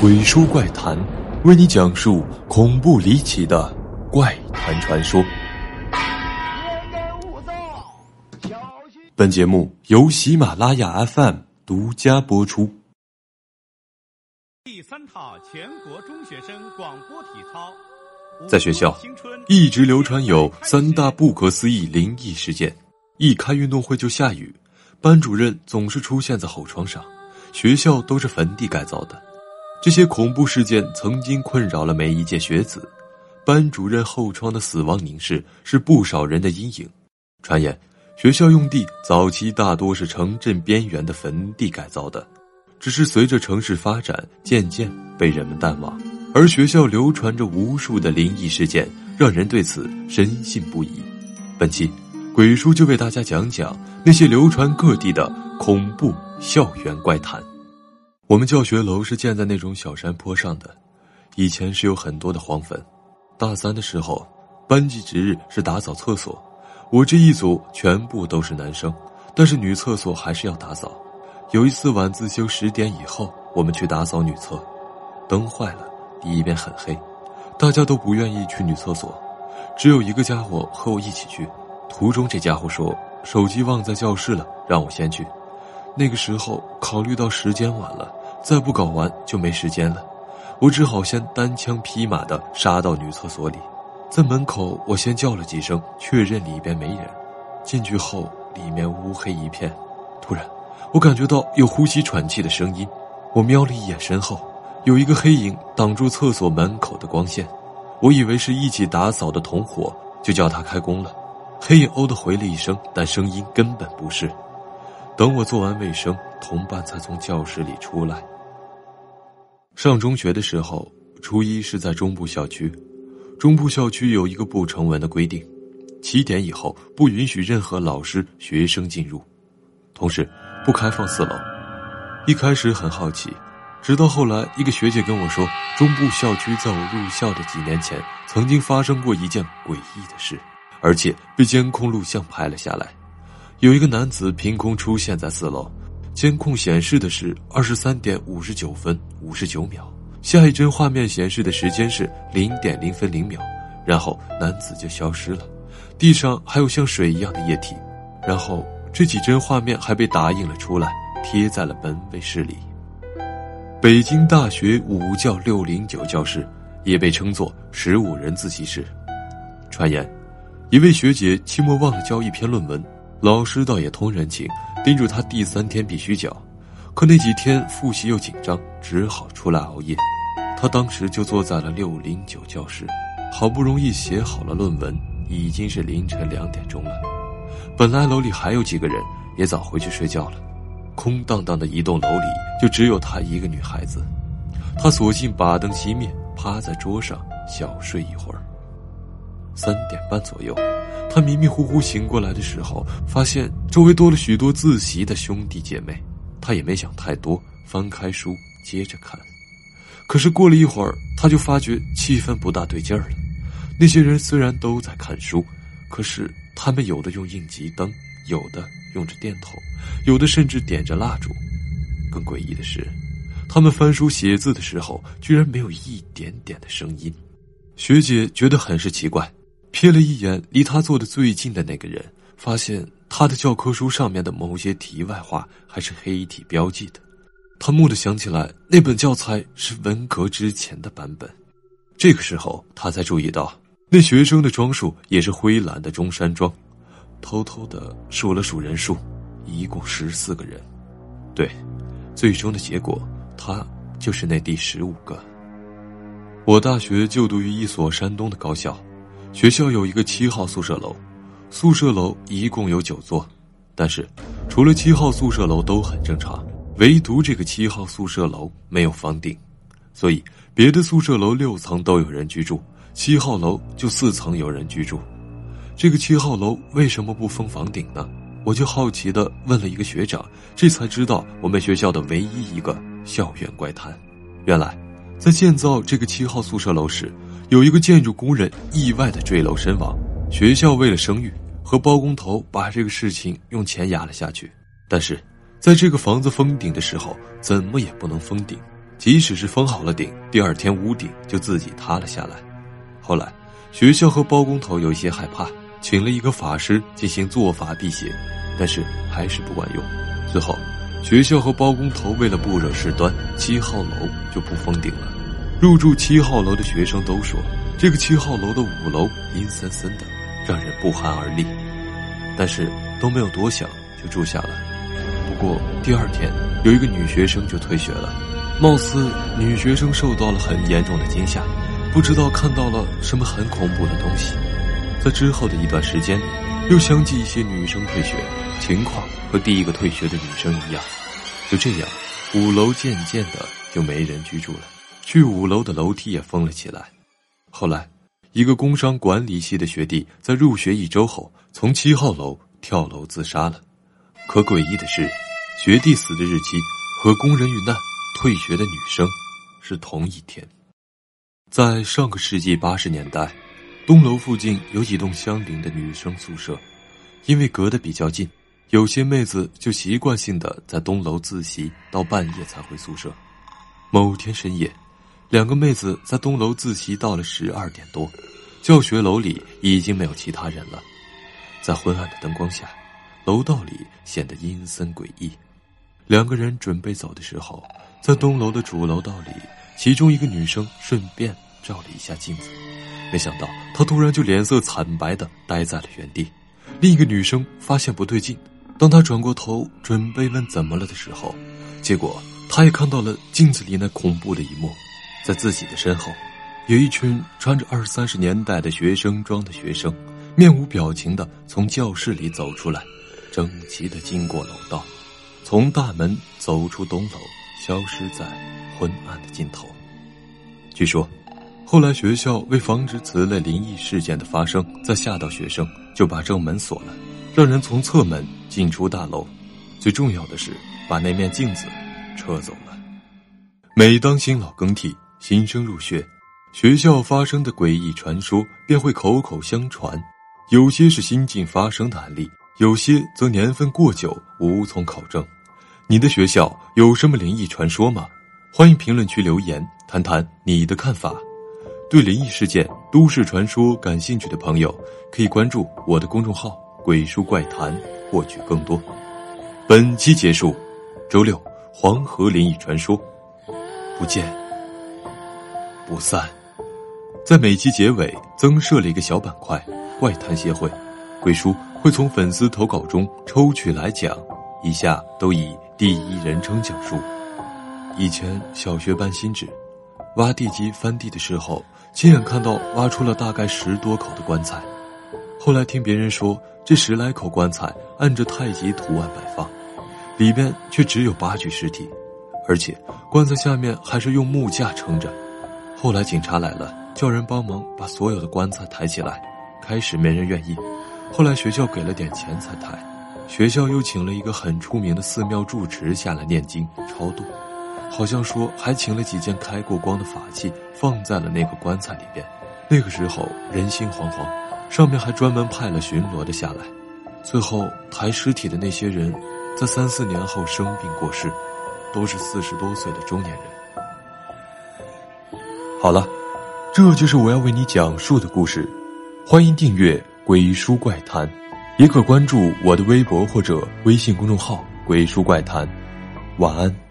鬼书怪谈，为你讲述恐怖离奇的怪谈传说。本节目由喜马拉雅 FM 独家播出。第三套全国中学生广播体操，在学校一直流传有三大不可思议灵异事件：一开运动会就下雨，班主任总是出现在后窗上，学校都是坟地改造的。这些恐怖事件曾经困扰了每一届学子，班主任后窗的死亡凝视是不少人的阴影。传言，学校用地早期大多是城镇边缘的坟地改造的，只是随着城市发展，渐渐被人们淡忘。而学校流传着无数的灵异事件，让人对此深信不疑。本期，鬼叔就为大家讲讲那些流传各地的恐怖校园怪谈。我们教学楼是建在那种小山坡上的，以前是有很多的黄坟。大三的时候，班级值日是打扫厕所，我这一组全部都是男生，但是女厕所还是要打扫。有一次晚自修十点以后，我们去打扫女厕，灯坏了，里边很黑，大家都不愿意去女厕所，只有一个家伙和我一起去。途中，这家伙说手机忘在教室了，让我先去。那个时候考虑到时间晚了。再不搞完就没时间了，我只好先单枪匹马的杀到女厕所里，在门口我先叫了几声，确认里边没人。进去后，里面乌黑一片。突然，我感觉到有呼吸喘气的声音。我瞄了一眼身后，有一个黑影挡住厕所门口的光线。我以为是一起打扫的同伙，就叫他开工了。黑影哦的回了一声，但声音根本不是。等我做完卫生，同伴才从教室里出来。上中学的时候，初一是在中部校区。中部校区有一个不成文的规定：七点以后不允许任何老师、学生进入，同时不开放四楼。一开始很好奇，直到后来一个学姐跟我说，中部校区在我入校的几年前曾经发生过一件诡异的事，而且被监控录像拍了下来。有一个男子凭空出现在四楼，监控显示的是二十三点五十九分五十九秒，下一帧画面显示的时间是零点零分零秒，然后男子就消失了，地上还有像水一样的液体，然后这几帧画面还被打印了出来，贴在了门卫室里。北京大学五教六零九教室也被称作十五人自习室。传言，一位学姐期末忘了交一篇论文。老师倒也通人情，叮嘱他第三天必须交。可那几天复习又紧张，只好出来熬夜。他当时就坐在了六零九教室，好不容易写好了论文，已经是凌晨两点钟了。本来楼里还有几个人，也早回去睡觉了。空荡荡的一栋楼里，就只有他一个女孩子。他索性把灯熄灭，趴在桌上小睡一会儿。三点半左右。他迷迷糊糊醒过来的时候，发现周围多了许多自习的兄弟姐妹。他也没想太多，翻开书接着看。可是过了一会儿，他就发觉气氛不大对劲儿了。那些人虽然都在看书，可是他们有的用应急灯，有的用着电筒，有的甚至点着蜡烛。更诡异的是，他们翻书写字的时候，居然没有一点点的声音。学姐觉得很是奇怪。瞥了一眼离他坐的最近的那个人，发现他的教科书上面的某些题外话还是黑体标记的。他蓦地想起来，那本教材是文革之前的版本。这个时候，他才注意到那学生的装束也是灰蓝的中山装。偷偷的数了数人数，一共十四个人。对，最终的结果，他就是那第十五个。我大学就读于一所山东的高校。学校有一个七号宿舍楼，宿舍楼一共有九座，但是除了七号宿舍楼都很正常，唯独这个七号宿舍楼没有房顶，所以别的宿舍楼六层都有人居住，七号楼就四层有人居住。这个七号楼为什么不封房顶呢？我就好奇的问了一个学长，这才知道我们学校的唯一一个校园怪谈。原来，在建造这个七号宿舍楼时。有一个建筑工人意外的坠楼身亡，学校为了声誉和包工头把这个事情用钱压了下去。但是，在这个房子封顶的时候，怎么也不能封顶，即使是封好了顶，第二天屋顶就自己塌了下来。后来，学校和包工头有一些害怕，请了一个法师进行做法辟邪，但是还是不管用。最后，学校和包工头为了不惹事端，七号楼就不封顶了。入住七号楼的学生都说，这个七号楼的五楼阴森森的，让人不寒而栗。但是都没有多想，就住下了。不过第二天，有一个女学生就退学了，貌似女学生受到了很严重的惊吓，不知道看到了什么很恐怖的东西。在之后的一段时间，又相继一些女生退学，情况和第一个退学的女生一样。就这样，五楼渐渐的就没人居住了，去五楼的楼梯也封了起来。后来，一个工商管理系的学弟在入学一周后，从七号楼跳楼自杀了。可诡异的是，学弟死的日期和工人遇难、退学的女生是同一天。在上个世纪八十年代，东楼附近有几栋相邻的女生宿舍，因为隔得比较近，有些妹子就习惯性的在东楼自习，到半夜才回宿舍。某天深夜，两个妹子在东楼自习到了十二点多，教学楼里已经没有其他人了，在昏暗的灯光下，楼道里显得阴森诡异。两个人准备走的时候，在东楼的主楼道里。其中一个女生顺便照了一下镜子，没想到她突然就脸色惨白的呆在了原地。另一个女生发现不对劲，当她转过头准备问怎么了的时候，结果她也看到了镜子里那恐怖的一幕，在自己的身后，有一群穿着二三十年代的学生装的学生，面无表情的从教室里走出来，整齐的经过楼道，从大门走出东楼，消失在昏暗的尽头。据说，后来学校为防止此类灵异事件的发生，再吓到学生，就把正门锁了，让人从侧门进出大楼。最重要的是，把那面镜子撤走了。每当新老更替、新生入学，学校发生的诡异传说便会口口相传。有些是新近发生的案例，有些则年份过久，无从考证。你的学校有什么灵异传说吗？欢迎评论区留言。谈谈你的看法。对灵异事件、都市传说感兴趣的朋友，可以关注我的公众号“鬼叔怪谈”，获取更多。本期结束，周六黄河灵异传说，不见不散。在每期结尾增设了一个小板块“怪谈协会”，鬼叔会从粉丝投稿中抽取来讲，以下都以第一人称讲述。以前小学搬新址。挖地基翻地的时候，亲眼看到挖出了大概十多口的棺材。后来听别人说，这十来口棺材按着太极图案摆放，里边却只有八具尸体，而且棺材下面还是用木架撑着。后来警察来了，叫人帮忙把所有的棺材抬起来。开始没人愿意，后来学校给了点钱才抬。学校又请了一个很出名的寺庙住持下来念经超度。好像说还请了几件开过光的法器放在了那个棺材里边。那个时候人心惶惶，上面还专门派了巡逻的下来。最后抬尸体的那些人，在三四年后生病过世，都是四十多岁的中年人。好了，这就是我要为你讲述的故事。欢迎订阅《鬼书怪谈》，也可关注我的微博或者微信公众号“鬼书怪谈”。晚安。